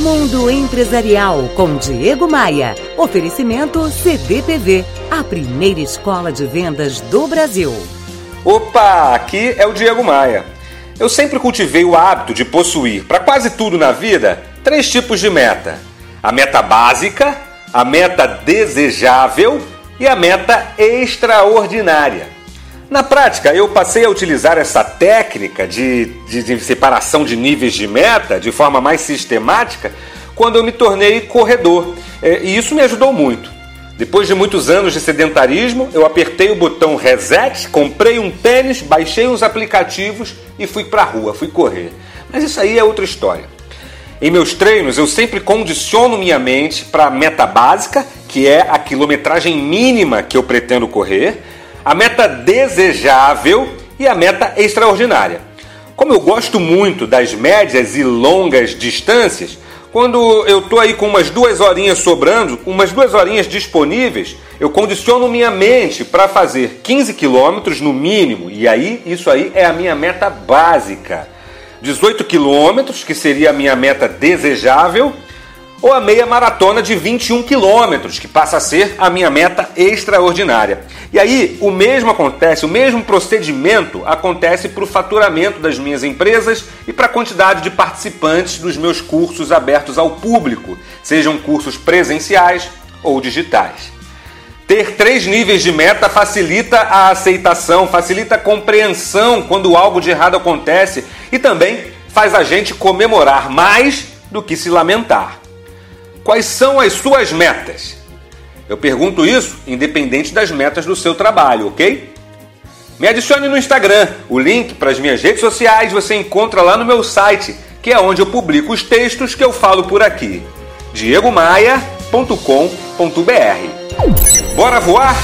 Mundo Empresarial com Diego Maia. Oferecimento CDPV, a primeira escola de vendas do Brasil. Opa, aqui é o Diego Maia. Eu sempre cultivei o hábito de possuir, para quase tudo na vida, três tipos de meta: a meta básica, a meta desejável e a meta extraordinária. Na prática, eu passei a utilizar essa técnica de, de, de, separação de níveis de meta de forma mais sistemática quando eu me tornei corredor. É, e isso me ajudou muito. Depois de muitos anos de sedentarismo, eu apertei o botão reset, comprei um tênis, baixei uns aplicativos e fui para a rua, fui correr. Mas isso aí é outra história. Em meus treinos, eu sempre condiciono minha mente para a meta básica, que é a quilometragem mínima que eu pretendo correr a meta desejável e a meta extraordinária. Como eu gosto muito das médias e longas distâncias, quando eu estou aí com umas duas horinhas sobrando, umas duas horinhas disponíveis, eu condiciono minha mente para fazer 15 quilômetros no mínimo, e aí isso aí é a minha meta básica. 18 quilômetros, que seria a minha meta desejável, ou a meia maratona de 21 quilômetros, que passa a ser a minha meta extraordinária. E aí o mesmo acontece, o mesmo procedimento acontece para o faturamento das minhas empresas e para a quantidade de participantes dos meus cursos abertos ao público, sejam cursos presenciais ou digitais. Ter três níveis de meta facilita a aceitação, facilita a compreensão quando algo de errado acontece e também faz a gente comemorar mais do que se lamentar. Quais são as suas metas? Eu pergunto isso independente das metas do seu trabalho, ok? Me adicione no Instagram. O link para as minhas redes sociais você encontra lá no meu site, que é onde eu publico os textos que eu falo por aqui. diegomaia.com.br. Bora voar?